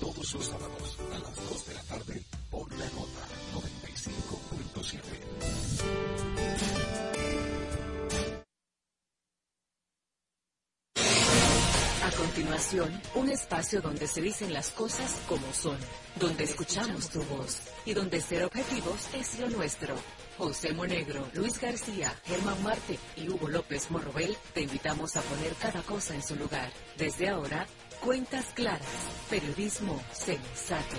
Todos los sábados a las 2 de la tarde por la nota 95.7. A continuación, un espacio donde se dicen las cosas como son, donde escuchamos tu voz y donde ser objetivos es lo nuestro. José Monegro, Luis García, Germán Marte y Hugo López Morrobel te invitamos a poner cada cosa en su lugar. Desde ahora, cuentas claras, periodismo sensato.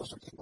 resource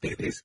Reservas,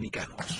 construcción,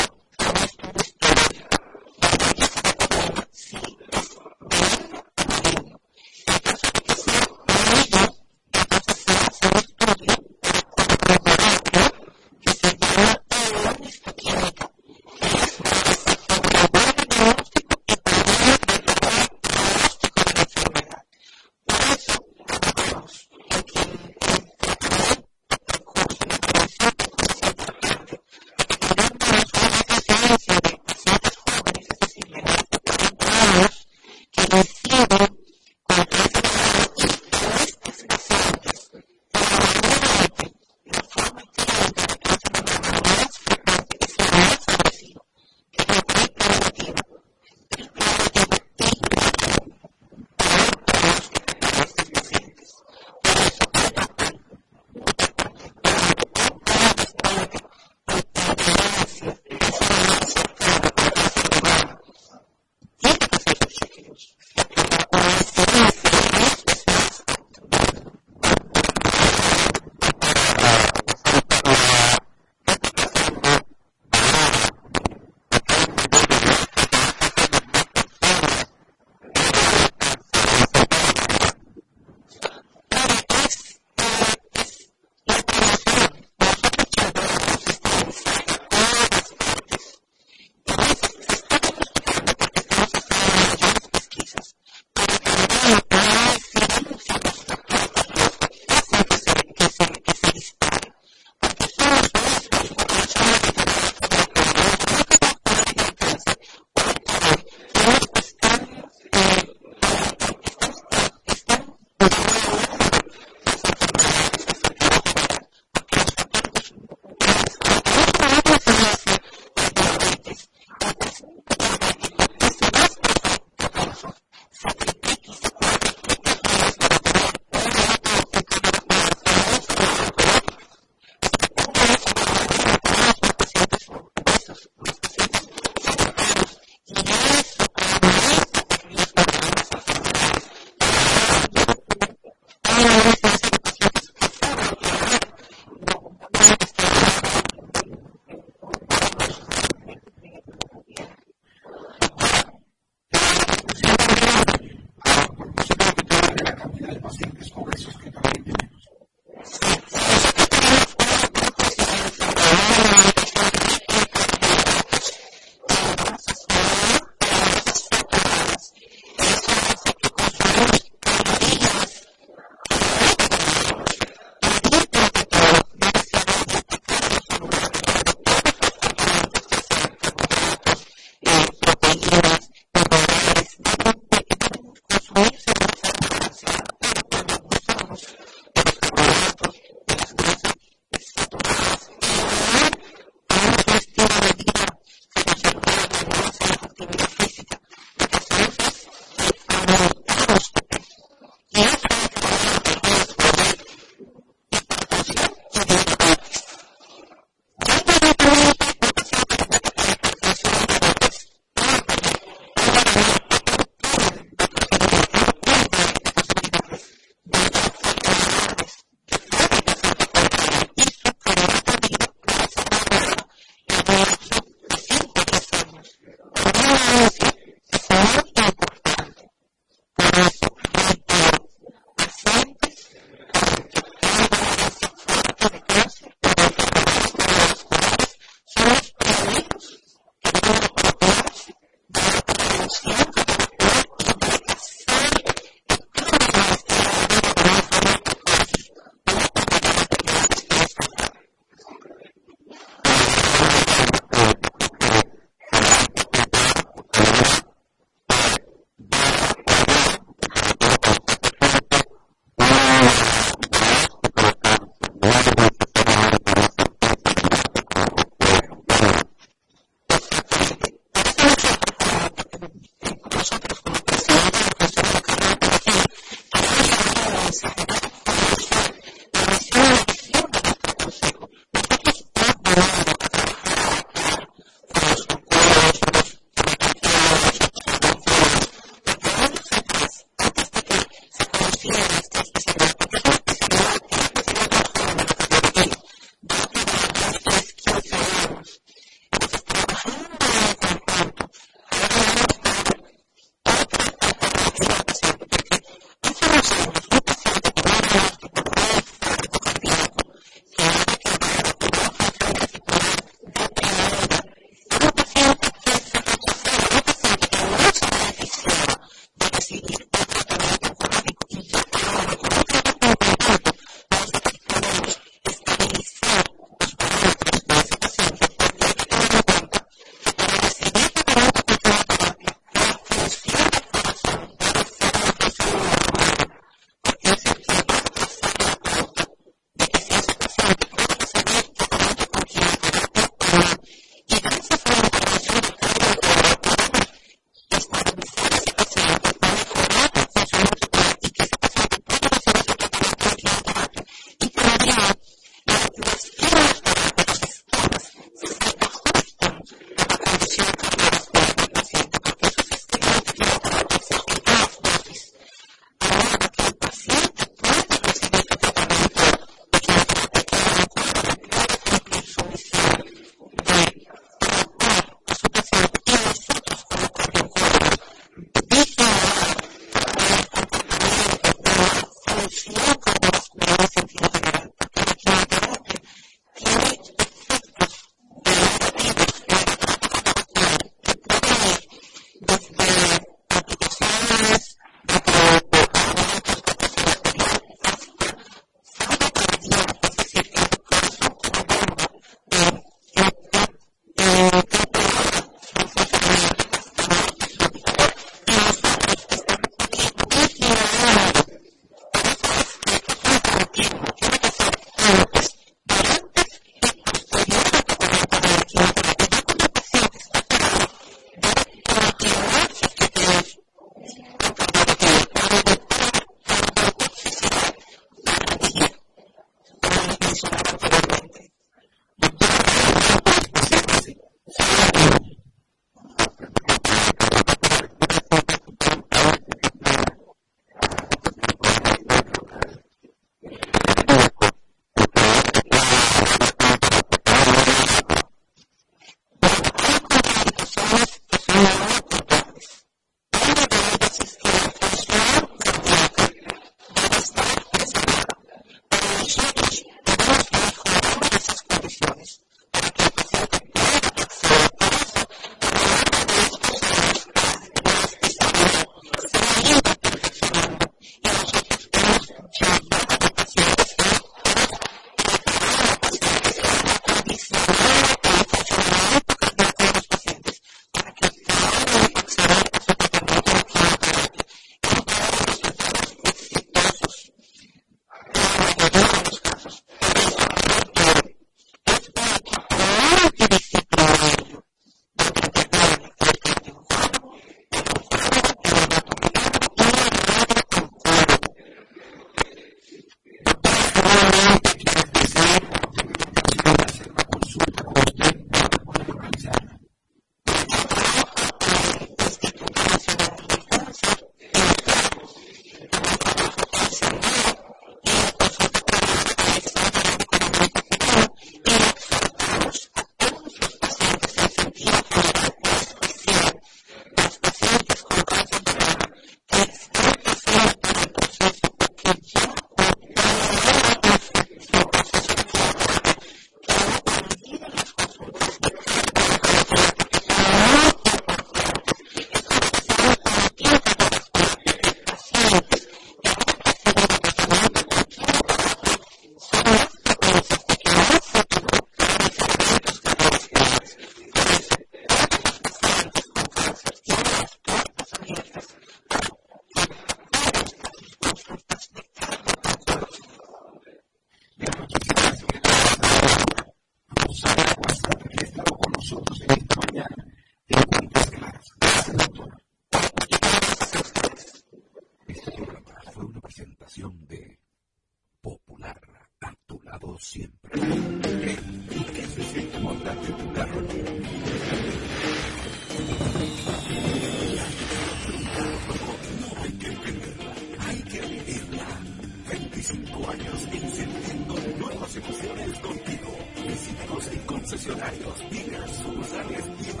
concesionarios, Vigas, sucursales y en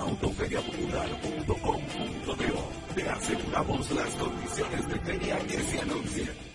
Te aseguramos las condiciones de feria que se anuncian.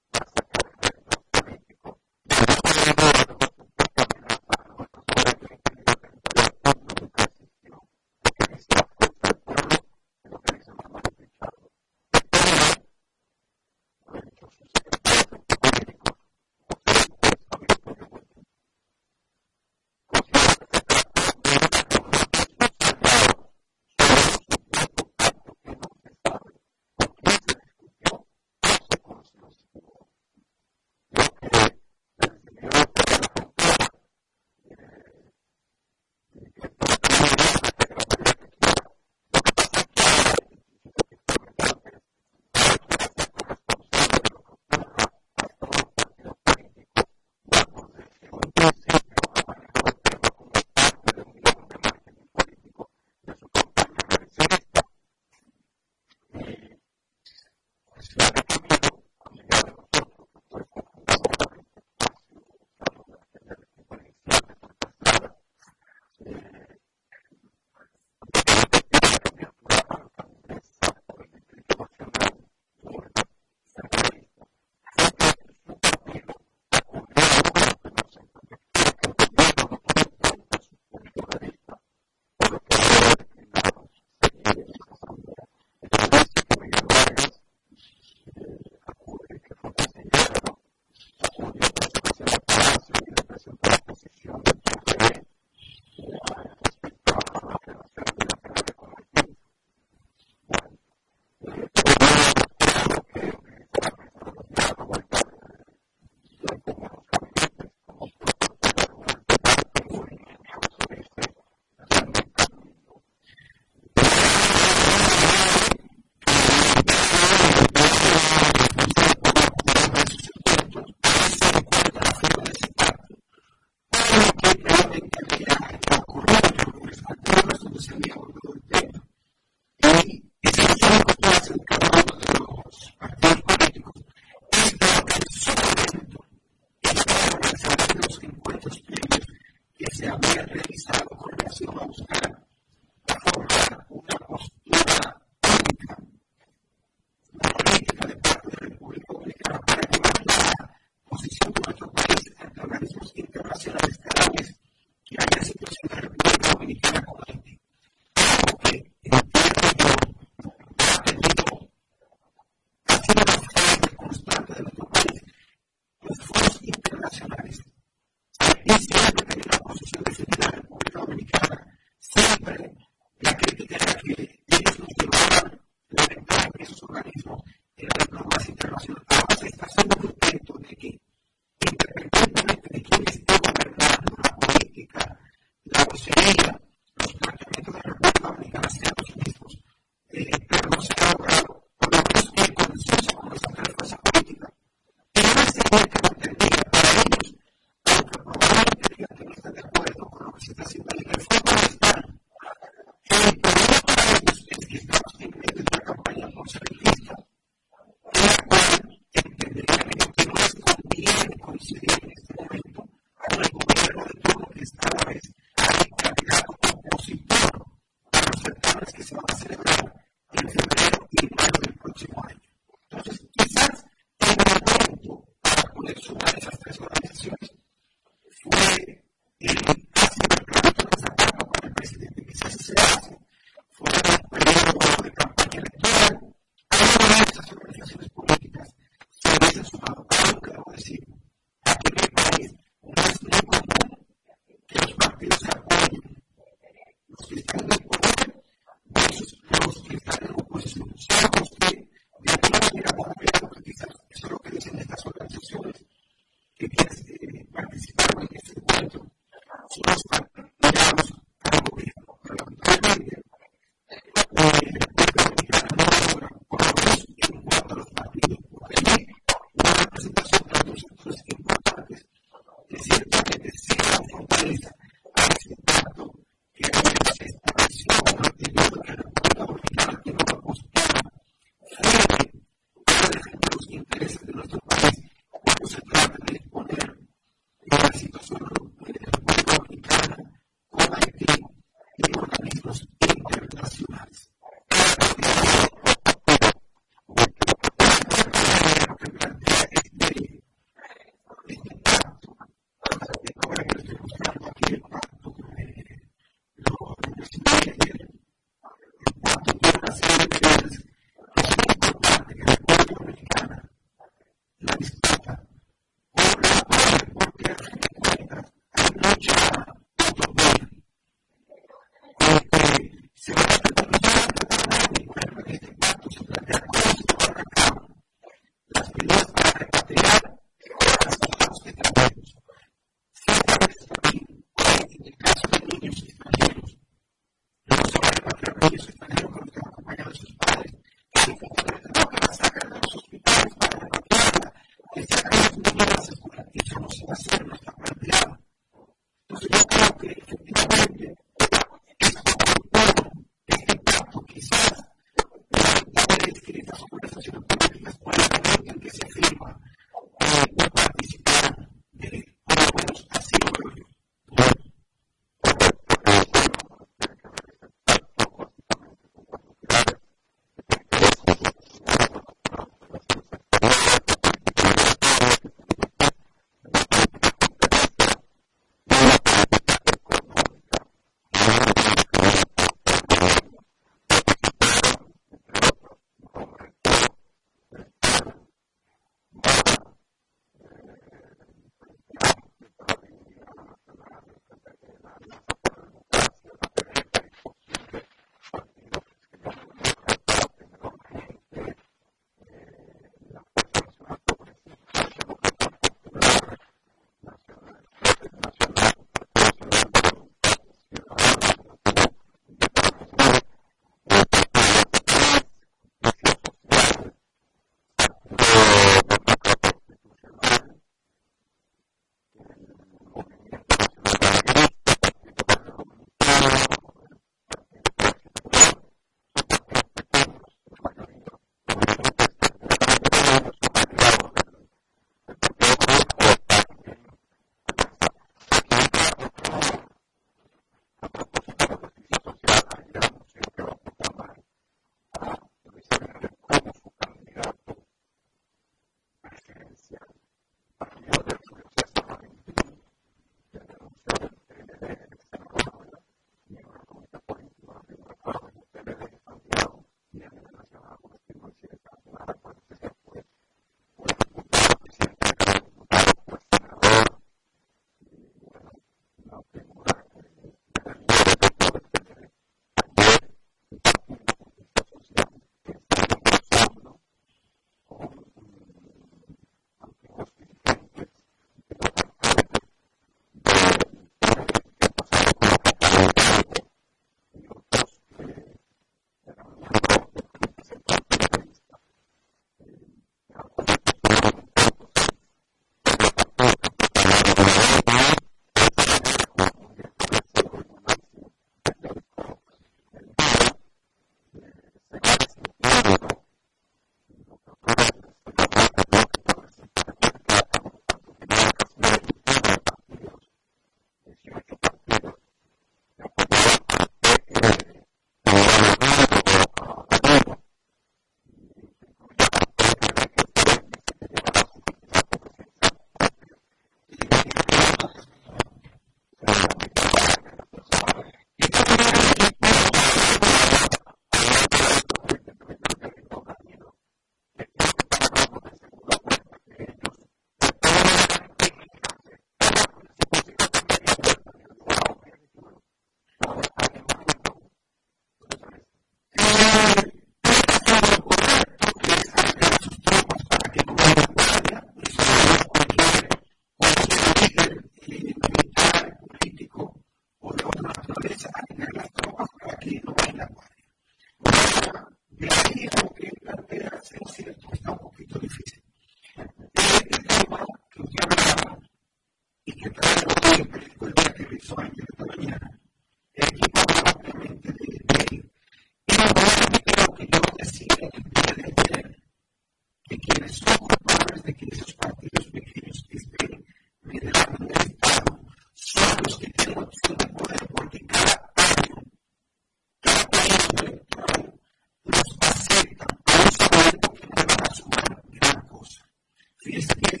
Fíjense bien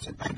Johnson.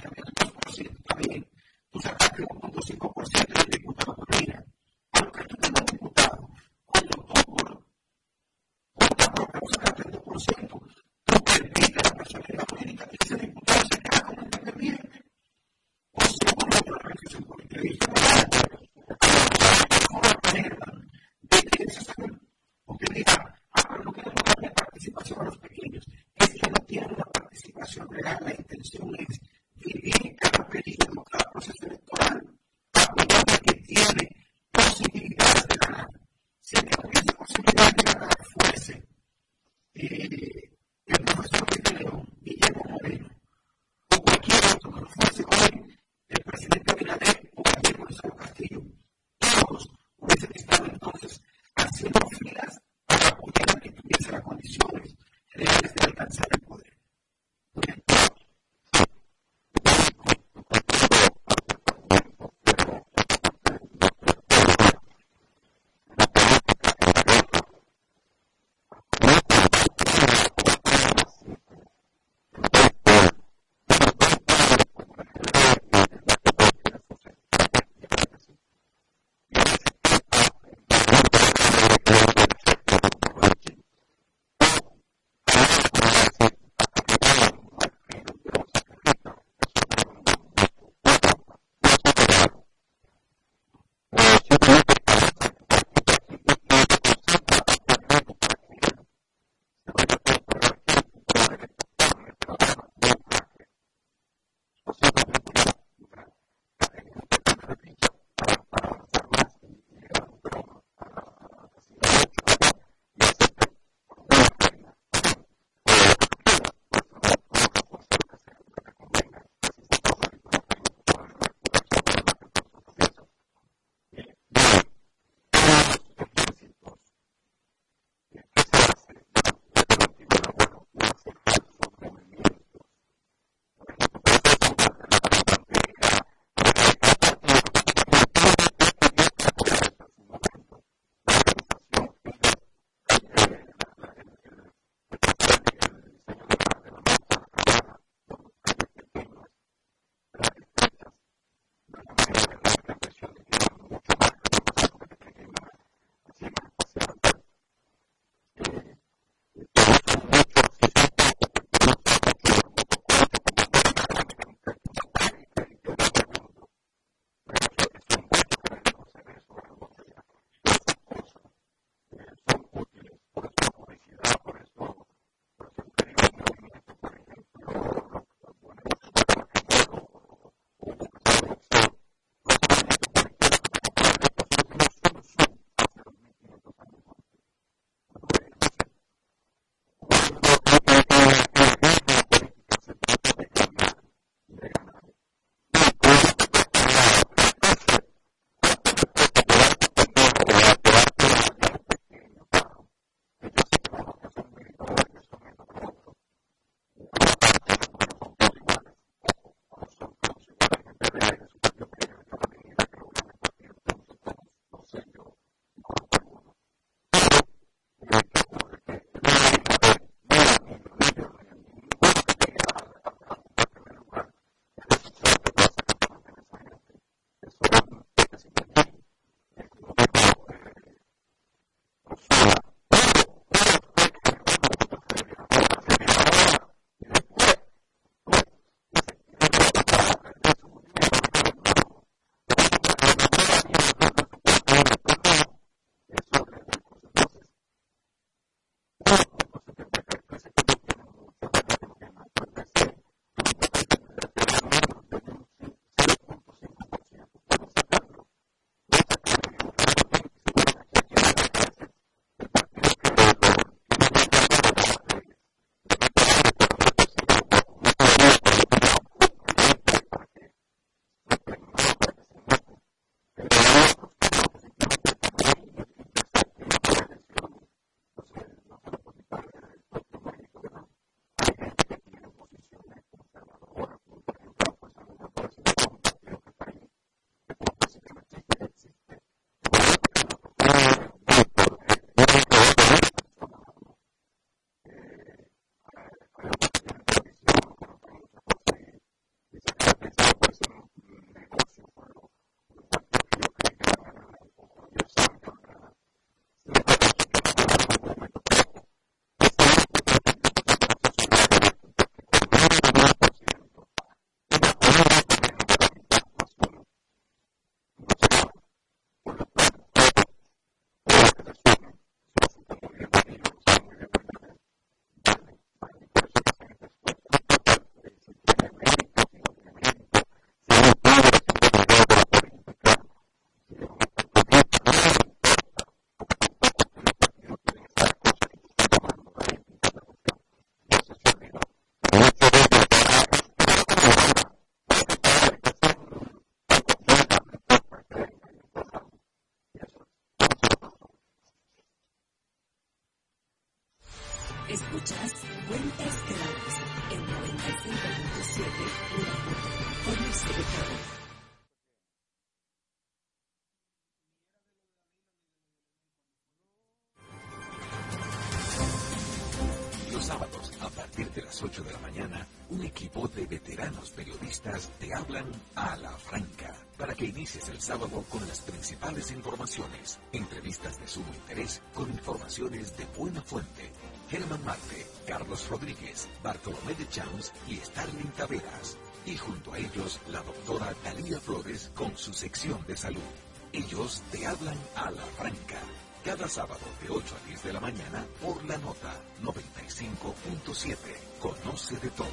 sábado con las principales informaciones, entrevistas de sumo interés con informaciones de buena fuente. Germán Marte, Carlos Rodríguez, Bartolomé de Chams y Starling Taveras. Y junto a ellos la doctora Talía Flores con su sección de salud. Ellos te hablan a la franca. Cada sábado de 8 a 10 de la mañana por la nota 95.7. Conoce de todo.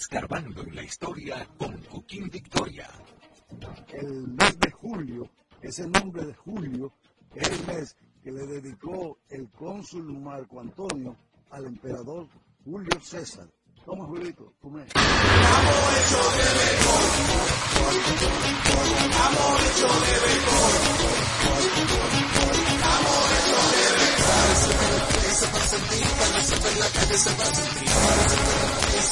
Escarbando en la Historia con Joaquín Victoria. El mes de julio, ese nombre de julio, es el mes que le dedicó el cónsul Marco Antonio al emperador Julio César. Toma, Julito, hecho de Amor hecho de sentir.